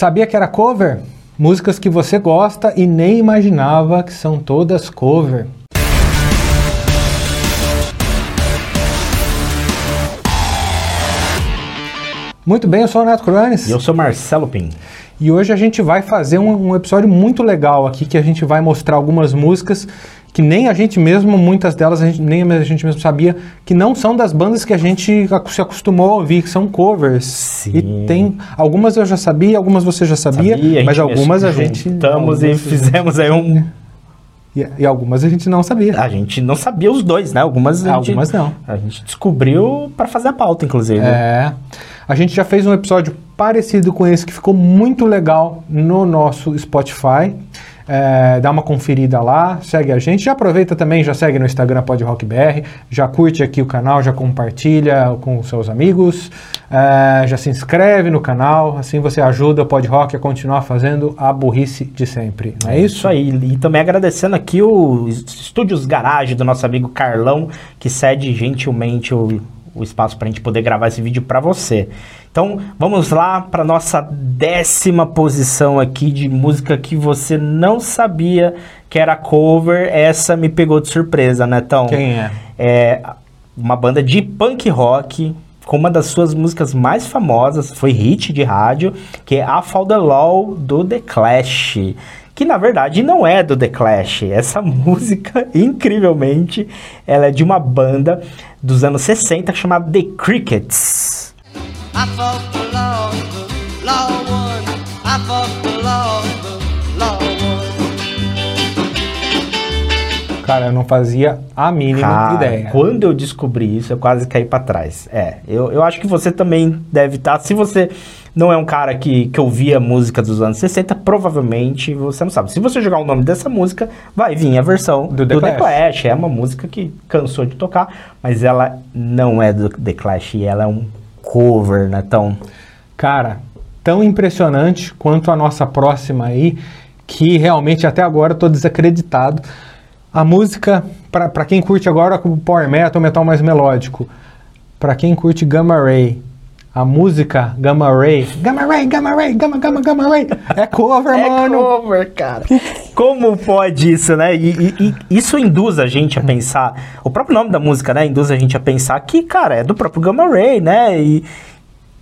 Sabia que era cover? Músicas que você gosta e nem imaginava que são todas cover. Muito bem, eu sou o Neto Cruanes. E eu sou Marcelo Pim. E hoje a gente vai fazer um, um, episódio muito legal aqui, que a gente vai mostrar algumas músicas que nem a gente mesmo, muitas delas a gente, nem a gente mesmo sabia, que não são das bandas que a gente se acostumou a ouvir, que são covers. Sim. E tem algumas eu já sabia, algumas você já sabia, sabia mas algumas a gente juntamos e fizemos aí um e, e, algumas a gente não sabia. A gente não sabia os dois, né? Algumas a algumas gente, não. A gente descobriu para fazer a pauta, inclusive. É. A gente já fez um episódio parecido com esse que ficou muito legal no nosso Spotify. É, dá uma conferida lá, segue a gente. Já aproveita também, já segue no Instagram PodRockBR, já curte aqui o canal, já compartilha com os seus amigos, é, já se inscreve no canal, assim você ajuda o PodRock a continuar fazendo a burrice de sempre, não é, é isso? Isso aí, e também agradecendo aqui o Estúdios Garage do nosso amigo Carlão, que cede gentilmente o, o espaço para a gente poder gravar esse vídeo para você. Então vamos lá para nossa décima posição aqui de música que você não sabia que era cover. Essa me pegou de surpresa, Netão. Quem é? É uma banda de punk rock com uma das suas músicas mais famosas, foi hit de rádio, que é A Fall the Law do The Clash. Que na verdade não é do The Clash. Essa música, incrivelmente, ela é de uma banda dos anos 60 chamada The Crickets. Cara, eu não fazia a mínima Cara, ideia. Quando eu descobri isso, eu quase caí para trás. É, eu, eu acho que você também deve estar. Tá, se você não é um cara que, que ouvia música dos anos 60, provavelmente você não sabe. Se você jogar o nome dessa música, vai vir a versão do, The, do Clash. The Clash. É uma música que cansou de tocar, mas ela não é do The Clash, ela é um cover, né? Tão... Cara, tão impressionante quanto a nossa próxima aí, que realmente até agora eu tô desacreditado. A música, para quem curte agora o power metal, metal mais melódico, para quem curte Gamma Ray, a música Gamma Ray, Gamma Ray, Gamma Ray, Gamma, Gamma, Gamma Ray, é cover, é mano. É cover, cara. Como pode isso, né? E, e, e, isso induz a gente a pensar, o próprio nome da música, né, induz a gente a pensar que, cara, é do próprio Gamma Ray, né? E,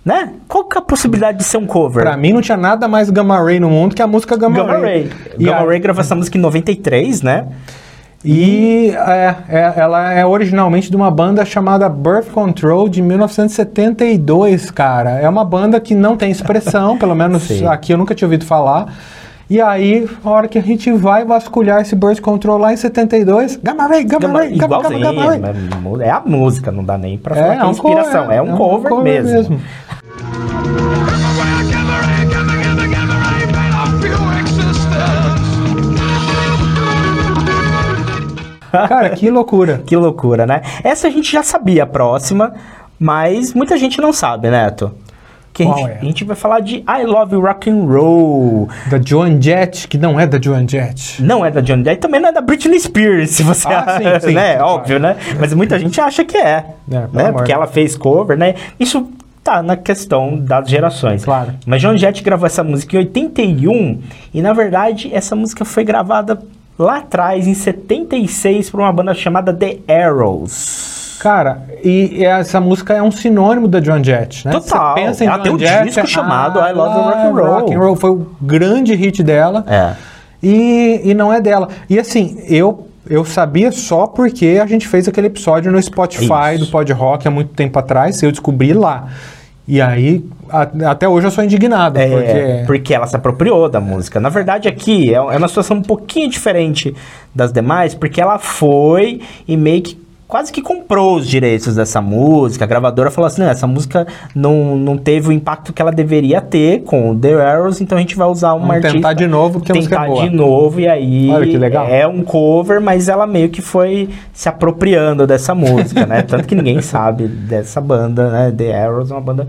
né? Qual que é a possibilidade de ser um cover? Pra mim não tinha nada mais Gamma Ray no mundo que a música Gamma, Gamma Ray. Ray. E Gamma a... Ray gravou essa música em 93, né? E é, é, ela é originalmente de uma banda chamada Birth Control de 1972, cara. É uma banda que não tem expressão, pelo menos aqui eu nunca tinha ouvido falar. E aí, a hora que a gente vai vasculhar esse Birth Control lá em 72, Gamma Ray, Gamma, Gamma Ray, Gamma, Gamma, Gamma Ray. É a música, não dá nem pra falar é, que é inspiração. Cover, é, um, é um cover, cover mesmo. mesmo. Cara, que loucura. que loucura, né? Essa a gente já sabia a próxima, mas muita gente não sabe, Neto. Que a gente, é? a gente, vai falar de I Love Rock and Roll. Da Joan Jett, que não é da Joan Jett. Não é da Joan Jett, também não é da Britney Spears, se você ah, acha, sim, sim, né? Óbvio, né? Mas muita gente acha que é, é né? Porque ela fez cover, né? Isso tá na questão das gerações. Claro. Mas Joan Jett gravou essa música em 81 e na verdade essa música foi gravada lá atrás, em 76, por uma banda chamada The Arrows. Cara, e essa música é um sinônimo da John Jett, né? Total. Você pensa em Ela John tem um Jett, disco é, chamado I Love Rock and Roll. Rock and Roll foi o grande hit dela. É. E, e não é dela. E assim, eu eu sabia só porque a gente fez aquele episódio no Spotify Isso. do Pod Rock há muito tempo atrás, eu descobri lá. E aí, a, até hoje eu sou indignado. É, porque... porque ela se apropriou da música. Na verdade, aqui é, é uma situação um pouquinho diferente das demais, porque ela foi e meio que quase que comprou os direitos dessa música. A gravadora falou assim: essa música não, não teve o impacto que ela deveria ter com The Arrows, então a gente vai usar uma Vamos artista. Tentar de novo, porque tentar a música é boa. de novo, e aí. Olha que legal. É um cover, mas ela meio que foi se apropriando dessa música, né? Tanto que ninguém sabe dessa banda, né? The Arrows é uma banda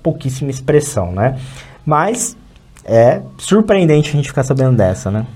pouquíssima expressão, né? Mas é surpreendente a gente ficar sabendo dessa, né?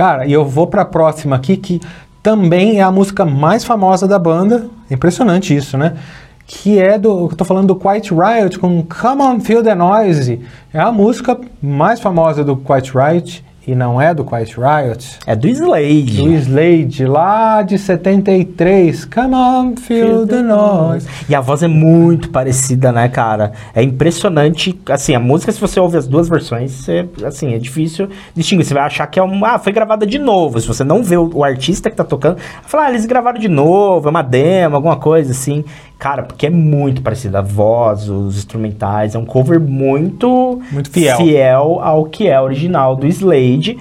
Cara, e eu vou pra próxima aqui, que também é a música mais famosa da banda. Impressionante isso, né? Que é do. Eu tô falando do Quiet Riot com Come On Feel the Noise. É a música mais famosa do Quiet Riot e não é do Quiet Riot. É do Slade. Do Slade, lá de 73. Come on, feel the noise. E a voz é muito parecida, né, cara? É impressionante. Assim, a música, se você ouve as duas versões, é, assim, é difícil distinguir. Você vai achar que é uma. Ah, foi gravada de novo. Se você não vê o, o artista que tá tocando, vai falar, ah, eles gravaram de novo, é uma demo, alguma coisa assim. Cara, porque é muito parecida a voz, os instrumentais, é um cover muito, Muito fiel. fiel ao que é original do Slade.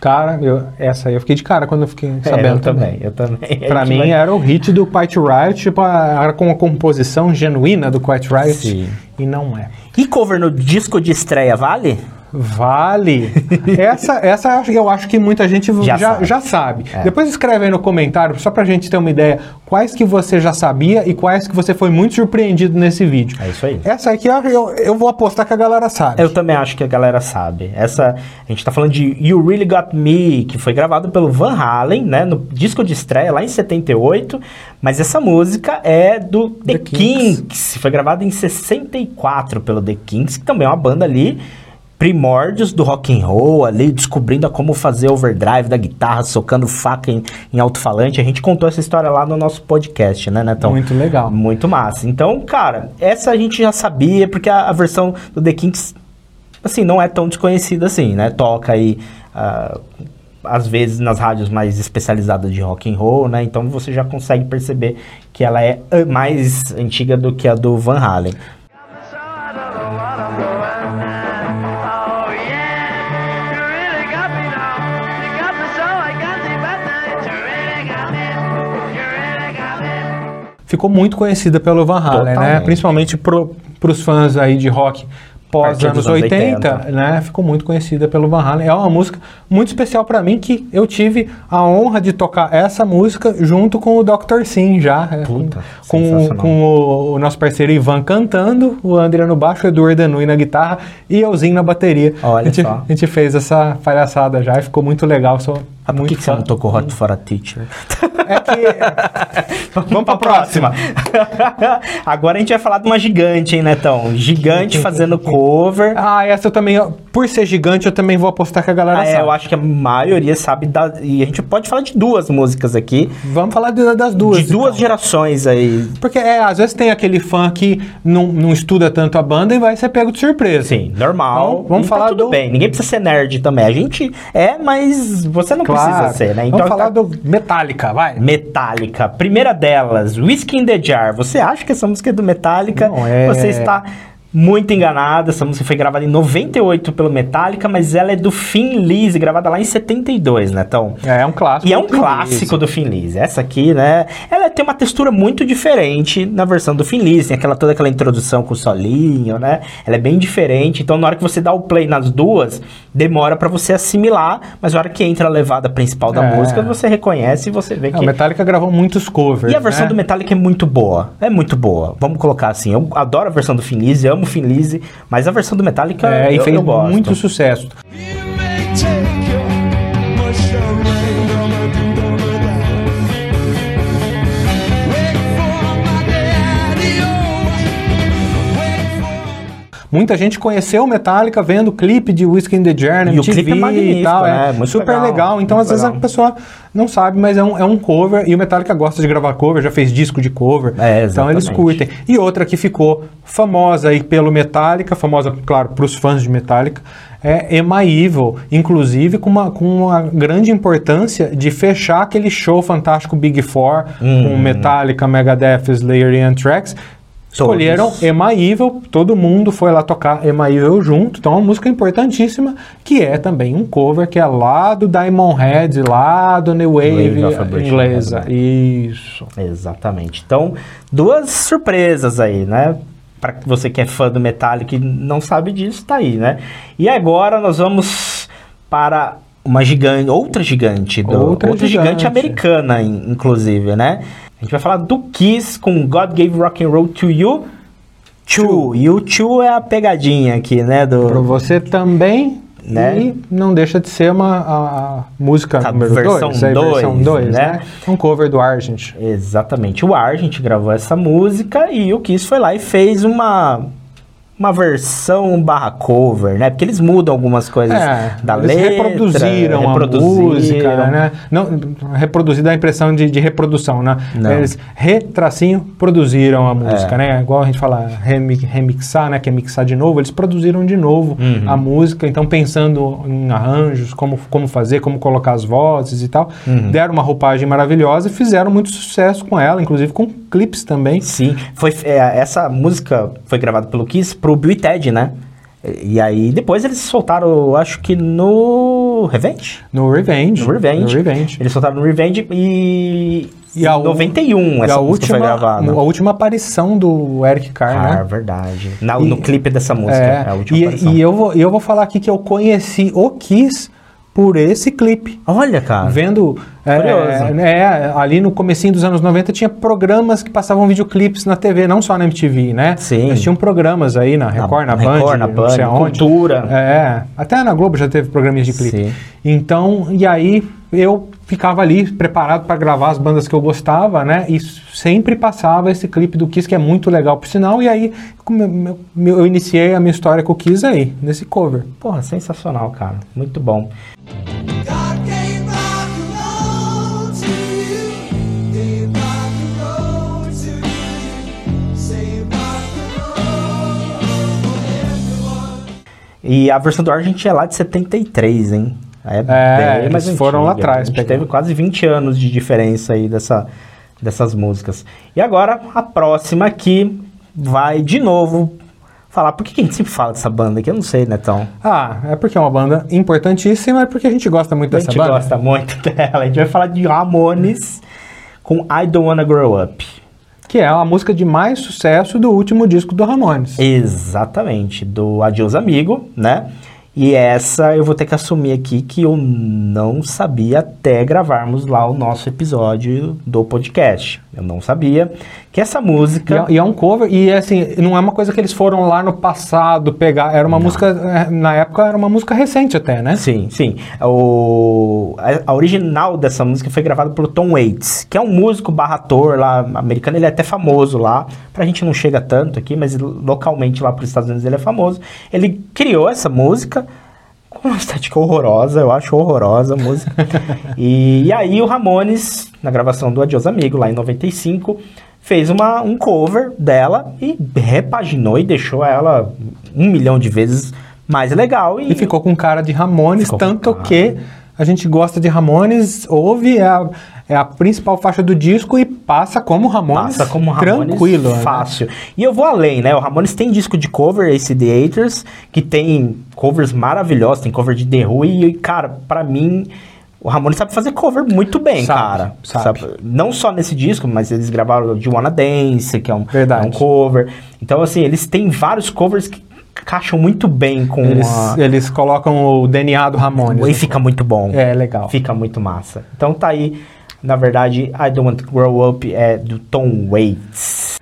Cara, eu- essa aí eu fiquei de cara quando eu fiquei sabendo É, eu também, eu também. Pra mim vai- era o hit do Quiet Riot, tipo, era com a composição genuína do Quiet Riot. Sim. E não é. E cover no disco de estreia, vale? Vale. essa, essa eu acho- que muita gente já, Já já sabe. sabe. É. Depois escreve aí no comentário, só pra gente ter uma ideia, quais que você já sabia e quais que você foi muito surpreendido nesse vídeo. É isso aí. Essa aqui eu, eu, eu vou apostar que a galera sabe. Eu também acho que a galera sabe. Essa, a gente tá falando de You Really Got Me, que foi gravado pelo Van Halen, né, no disco de estreia lá em 78, mas essa música é do The, The Kinks. Kinks. foi gravada em 64 pelo The Kinks, que também é uma banda ali primórdios do rock and roll ali, descobrindo a como fazer overdrive da guitarra, socando faca em, em alto-falante. A gente contou essa história lá no nosso podcast, né, Netão? Muito legal. Muito massa. Então, cara, essa a gente já sabia, porque a, a versão do The Kinks, assim, não é tão desconhecida assim, né? Toca aí, ah, às vezes, nas rádios mais especializadas de rock and roll, né? Então você já consegue perceber que ela é ah, mais antiga do que a do Van Halen. Ficou muito conhecida pelo Van Halen, né? Principalmente pro, pros fãs aí de rock pós anos anos 80, 80. né? Ficou muito conhecida pelo Van Halen. É uma música muito especial pra mim que eu tive a honra de tocar essa música junto com o Dr. Sim já. é, Puta, com, com, o, o nosso parceiro Ivan cantando, o André no baixo, o Eduardo Danui na guitarra e euzinho na bateria. Olha a gente, só. A gente fez essa palhaçada já e ficou muito legal. Sou Ah, por que, que você não tocou Hot for a Teacher? É que... Vamos pra próxima. Agora a gente vai falar de uma gigante, hein, Netão? Gigante fazendo cover. Ah, essa eu também, por ser gigante, eu também vou apostar que a galera Ah, é, sabe. eu acho que a maioria sabe da, e a gente pode falar de duas músicas aqui, Vamos falar de- das duas. de duas então. gerações aí. Porque é, às vezes tem aquele fã que não, não estuda tanto a banda e vai ser pego de surpresa. Sim, normal. Então, vamos E tá falar tudo do- bem. Ninguém precisa ser nerd também. A gente é, mas você não Claro. Precisa ser, né? Vamos falar tá- do Metallica, vai. Metallica. Primeira delas, Whiskey in the Jar. Você acha que essa música é do Metallica? Não é. Você está muito enganado. Essa música foi gravada em 98 pelo Metallica, mas ela é do Finn Lise, gravada lá em 72, né? Então, É, é um clássico. E é um clássico Lizzy. do Finn Lise. Essa aqui, né? Ela tem uma textura muito diferente na versão do Finn Lise. Tem aquela, toda aquela introdução com o solinho, né? Ela é bem diferente. Então, na hora que você dá o play nas duas, demora pra você assimilar. Mas na hora que entra a levada principal da É. música, você reconhece e você vê que... o Metallica gravou muitos covers. E a versão né? do Metallica é muito boa. É muito boa. Vamos colocar assim. Eu adoro a versão do Finn Lise, amo o Finn Lise, mas a versão do Metallica É, e eu, fez eu gosto. muito sucesso. Muita gente conheceu o Metallica vendo o clipe de Whiskey in the na E o MTV clipe é magnífico, e tal. né? É super legal, legal. Então, às vezes, legal. a pessoa não sabe, mas é um, é um cover. E o Metallica gosta de gravar cover, já fez disco de cover. É, então, eles curtem. E outra que ficou famosa aí pelo Metallica, famosa, claro, para os fãs de Metallica, é Emma Evil. Inclusive, com uma, com uma grande importância de fechar aquele show fantástico Big Four Hum. com Metallica, Megadeth, Slayer e Anthrax. Escolheram. Emma Evil, todo mundo foi lá tocar Emma Evil junto, então é uma música importantíssima, que é também um cover que é lá do Diamond Head, lá do New Wave, Wave British inglesa. Head, Isso. Exatamente. Então, duas surpresas aí, né? Para você que é fã do Metallica e não sabe disso, tá aí, né? E agora nós vamos para uma gigante, outra gigante, do, Outra outra, gigante. gigante. americana, in- inclusive, né? A gente vai falar do Kiss com God Gave Rock and Roll to You. Two. E o Two é a pegadinha aqui, né? Do, Pra você também. Né? E não deixa de ser uma a, a música A número versão 2, versão dois, 2, né? né? Um cover do Argent. Exatamente. O Argent gravou essa música e o Kiss foi lá e fez uma uma versão barra cover, né? Porque eles mudam algumas coisas É, da eles letra. reproduziram, reproduziram. a música, né? Não, reproduzir dá a impressão de, de reprodução, né? Não. Eles retracinho produziram a música, É. né? Igual a gente fala remi- remixar, né? Que é mixar de novo. Eles produziram de novo Uhum. a música, então pensando em arranjos, como, como fazer, como colocar as vozes e tal. Uhum. Deram uma roupagem maravilhosa e fizeram muito sucesso com ela, inclusive com clipes também. Sim, foi, é, essa música foi gravada pelo Kiss pro Bill e Ted, né? E, aí depois eles soltaram, acho que no Revenge. No Revenge. No Revenge. No Revenge. Eles soltaram no Revenge e. E a em u- 91 E essa a música última, foi gravada. a última aparição do Eric Carr, Ah, né? verdade. Na- E- no clipe dessa música. É, a última e, aparição. e eu, vou, e eu vou falar aqui que eu conheci o Kiss por esse clipe. Olha, cara. Vendo é, é, ali no comecinho dos anos 90 tinha programas que passavam videoclipes na TV, não só na MTV, né? Sim. Mas tinham programas aí na Record, na, na Band, Record, na não sei Band, aonde. Cultura. É, até na Globo já teve programas de clipe. Sim. Então, e aí eu ficava ali preparado para gravar as bandas que eu gostava, né? E sempre passava esse clipe do Kiss que é muito legal por sinal. E aí eu, eu- eu iniciei a minha história com o Kiss aí, nesse cover. Porra, sensacional, cara. Muito bom. E a versão do Argent é lá de 73, hein? É, É, eles foram lá antiga. atrás, A gente teve quase 20 anos de diferença aí dessa, dessas músicas. E agora, a próxima aqui vai de novo falar. Por que a gente sempre fala dessa banda aqui? Eu não sei, Netão. Ah, é porque é uma banda importantíssima e porque a gente gosta muito A dessa gente banda. gosta muito dela. A gente vai falar de Ramones com I Don't Wanna Grow Up. Que é a música de mais sucesso do último disco do Ramones. Exatamente, do Adios Amigo, né? E essa eu vou ter que assumir aqui que eu não sabia até gravarmos lá o nosso episódio do podcast. Eu não sabia que essa E música. é, e é um cover, e assim, não é uma coisa que eles foram lá no passado pegar, era uma música, é, na época era uma música recente até, né? Sim, sim. O, a, a original dessa música foi gravada pelo Tom Waits, que é um músico barra ator lá americano. Ele é até famoso lá. Pra gente não chega tanto aqui, mas localmente lá pros Estados Unidos ele é famoso. Ele criou essa música com uma estética horrorosa, eu acho horrorosa a música. e, e aí o Ramones, na gravação do Adios Amigo, lá em 95, fez uma, um cover dela e repaginou e deixou ela um milhão de vezes mais legal. E ficou com cara de Ramones, Ficou tanto que a gente gosta de Ramones, ouve, é a, é a principal faixa do disco e passa como Ramones. Passa como Ramones tranquilo. né? fácil. E eu vou além, né? O Ramones tem disco de cover, esse The Haters, que tem covers maravilhosos, tem cover de The Who, e, cara, pra mim, o Ramones sabe fazer cover muito bem, Sabe, cara. sabe. Não só nesse disco, mas eles gravaram de Wanna Dance, que é um, é um cover. Então, assim, eles têm vários covers que encaixam muito bem com Eles, a... eles colocam o DNA do Ramones. E fica muito bom. É, legal. Fica muito massa. Então tá aí, na verdade, I Don't Want to Grow Up é do Tom Waits.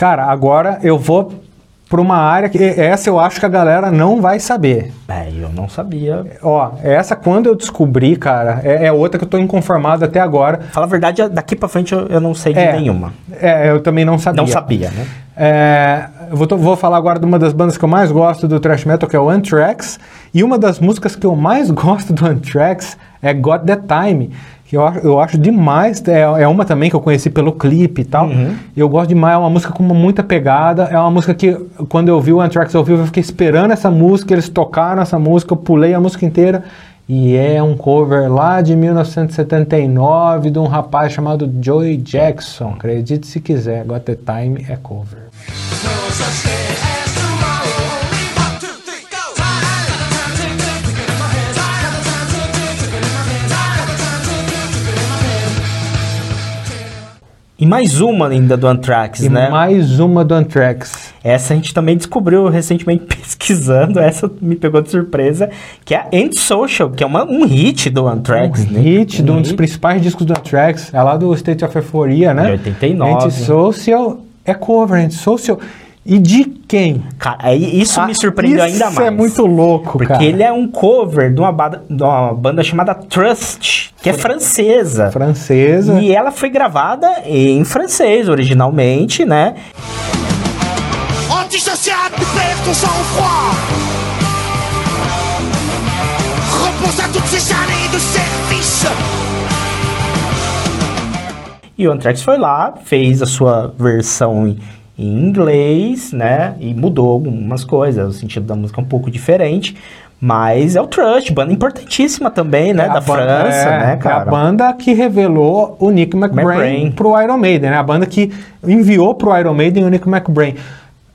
Cara, agora eu vou pra uma área que essa eu acho que a galera não vai saber. É, eu não sabia. Ó, essa quando eu descobri, cara, é, é outra que eu tô inconformado até agora. Fala a verdade, daqui pra frente eu, eu não sei de É, nenhuma. É, eu também não sabia. Não sabia, né? É, eu vou, vou falar agora de uma das bandas que eu mais gosto do thrash metal, que é o Anthrax. E uma das músicas que eu mais gosto do Anthrax é Got That Time. Que eu, acho- eu acho demais. É, é uma também que eu conheci pelo clipe e tal. Uhum. Eu gosto demais. É uma música com muita pegada. É uma música que, quando eu vi o Anthrax ao vivo, eu fiquei esperando essa música. Eles tocaram essa música. Eu pulei a música inteira. E é um cover lá de 1979 de um rapaz chamado Joey Jackson. Acredite se quiser, Got the Time é cover. No mais uma ainda do Anthrax, E né? mais uma do Anthrax. Essa a gente também descobriu recentemente pesquisando, essa me pegou de surpresa, que é a Antisocial, que é uma, um hit do Anthrax, um né? hit de um dos principais discos do Anthrax, é lá do State of Euphoria, né? De 89. Antisocial é cover, Antisocial. E de quem? Cara, aí isso me Ah, surpreendeu ainda Isso mais. é muito louco, Porque cara. ele é um cover de uma, banda, de uma banda chamada Trust, que é francesa. Francesa. E ela foi gravada em francês originalmente, né? Antisocial, tu perds ton sang-froid. Repose à toutes ces années de service. E o Anthrax foi lá, fez a sua versão em, inglês, né? E mudou algumas coisas, o sentido da música é um pouco diferente. Mas é o Trust, banda importantíssima também, né? É da França, é, né, É a cara? banda que revelou o Nick McBrain McBrain. pro Iron Maiden, né? A banda que enviou pro Iron Maiden o Nick McBrain.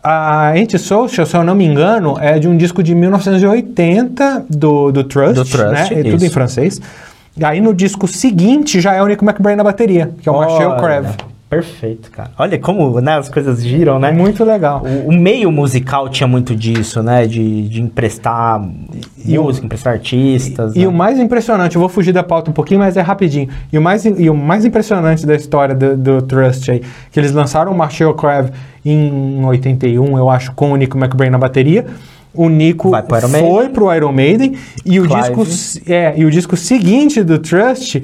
A Antisocial, se eu não me engano, é de um disco de 1980 do, do Trust, Do Trust, né? É tudo em francês. E aí no disco seguinte já é o Nick McBrain na bateria, que é o Marcel Olha, Crave. Perfeito, cara. Olha como né, as coisas giram, né? Muito legal. O, o meio musical tinha muito disso, né? De, de emprestar E o- música, emprestar artistas. E né? o mais impressionante, eu vou fugir da pauta um pouquinho, mas é rapidinho. E o mais, e o mais impressionante da história do, do Trust aí, que eles lançaram o Marshall Crave em 81, eu acho, com o Nico McBrain na bateria. O Nico pro foi pro Iron Maiden e o, Clive. disco, é, e o disco seguinte do Trust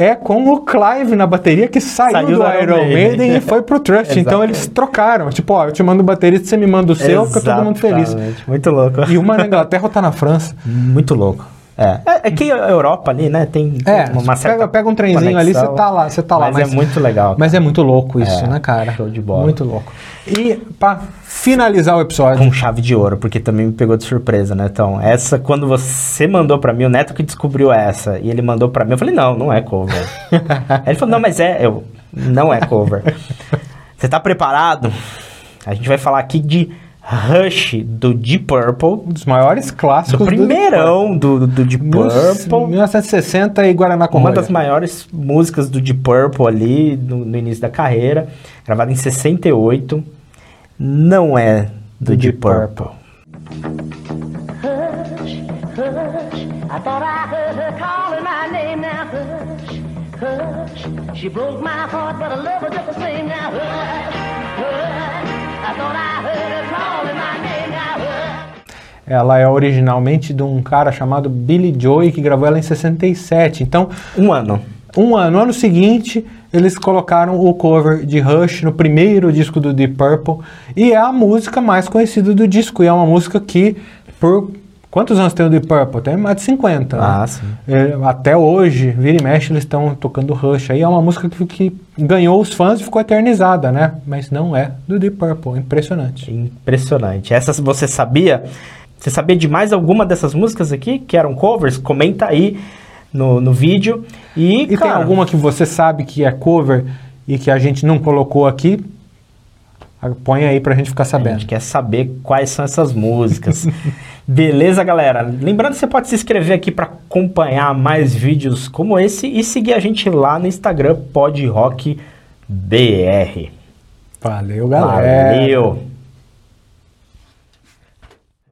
é com o Clive na bateria que saiu, Saiu do Iron, Iron Maiden. Maiden. e foi pro Trust. então eles trocaram. Tipo, ó, eu te mando o baterista, você me manda o seu, fica todo mundo feliz. Muito louco. E uma na Inglaterra, outra na França. Muito louco. É. é, é que a Europa ali, né, tem É, uma certa pega, pega um trenzinho ali, você conexão, tá lá, você tá lá. Mas, é muito legal. Mas é muito louco isso, É, né, cara? show de bola. Muito louco. E pra finalizar o episódio, com chave de ouro, porque também me pegou de surpresa, né? Então, essa, quando você mandou pra mim, o Neto que descobriu essa, e ele mandou pra mim, eu falei, não, não é cover. Ele falou, não, mas é, eu, não é cover. Você tá preparado? A gente vai falar aqui de Rush, do Deep Purple, um dos maiores clássicos do primeirão do, do Deep Mil- Purple. 1960 e Guaraná com Uma das maiores músicas do Deep Purple ali, no, no início da carreira, gravada em 68. Não é do, Do Deep Deep Purple. Hush, hush, I thought I heard her calling my name now. Hush, hush, she broke my heart, but I love her just the same now. Hush, hush, I thought I heard her calling Ela é originalmente de um cara chamado Billy Joy, que gravou ela em 67. Então, Um ano. um ano, no ano seguinte, eles colocaram o cover de Rush no primeiro disco do Deep Purple. E é a música mais conhecida do disco. E é uma música que, por... Quantos anos tem o Deep Purple? Tem mais de 50. né? Ah, sim. É, até hoje, vira e mexe, eles estão tocando Rush. Aí é uma música que, que ganhou os fãs e ficou eternizada, né? Mas não é do Deep Purple. Impressionante. Impressionante. Essas você sabia? Você sabia de mais alguma dessas músicas aqui que eram covers? Comenta aí no, no vídeo. E, E tem cara, alguma que você sabe que é cover e que a gente não colocou aqui? Ah, Põe aí pra gente ficar A sabendo. gente quer saber quais são essas músicas. Beleza, galera? Lembrando que você pode se inscrever aqui para acompanhar mais vídeos como esse e seguir a gente lá no Instagram podrockbr. Valeu, galera. Valeu!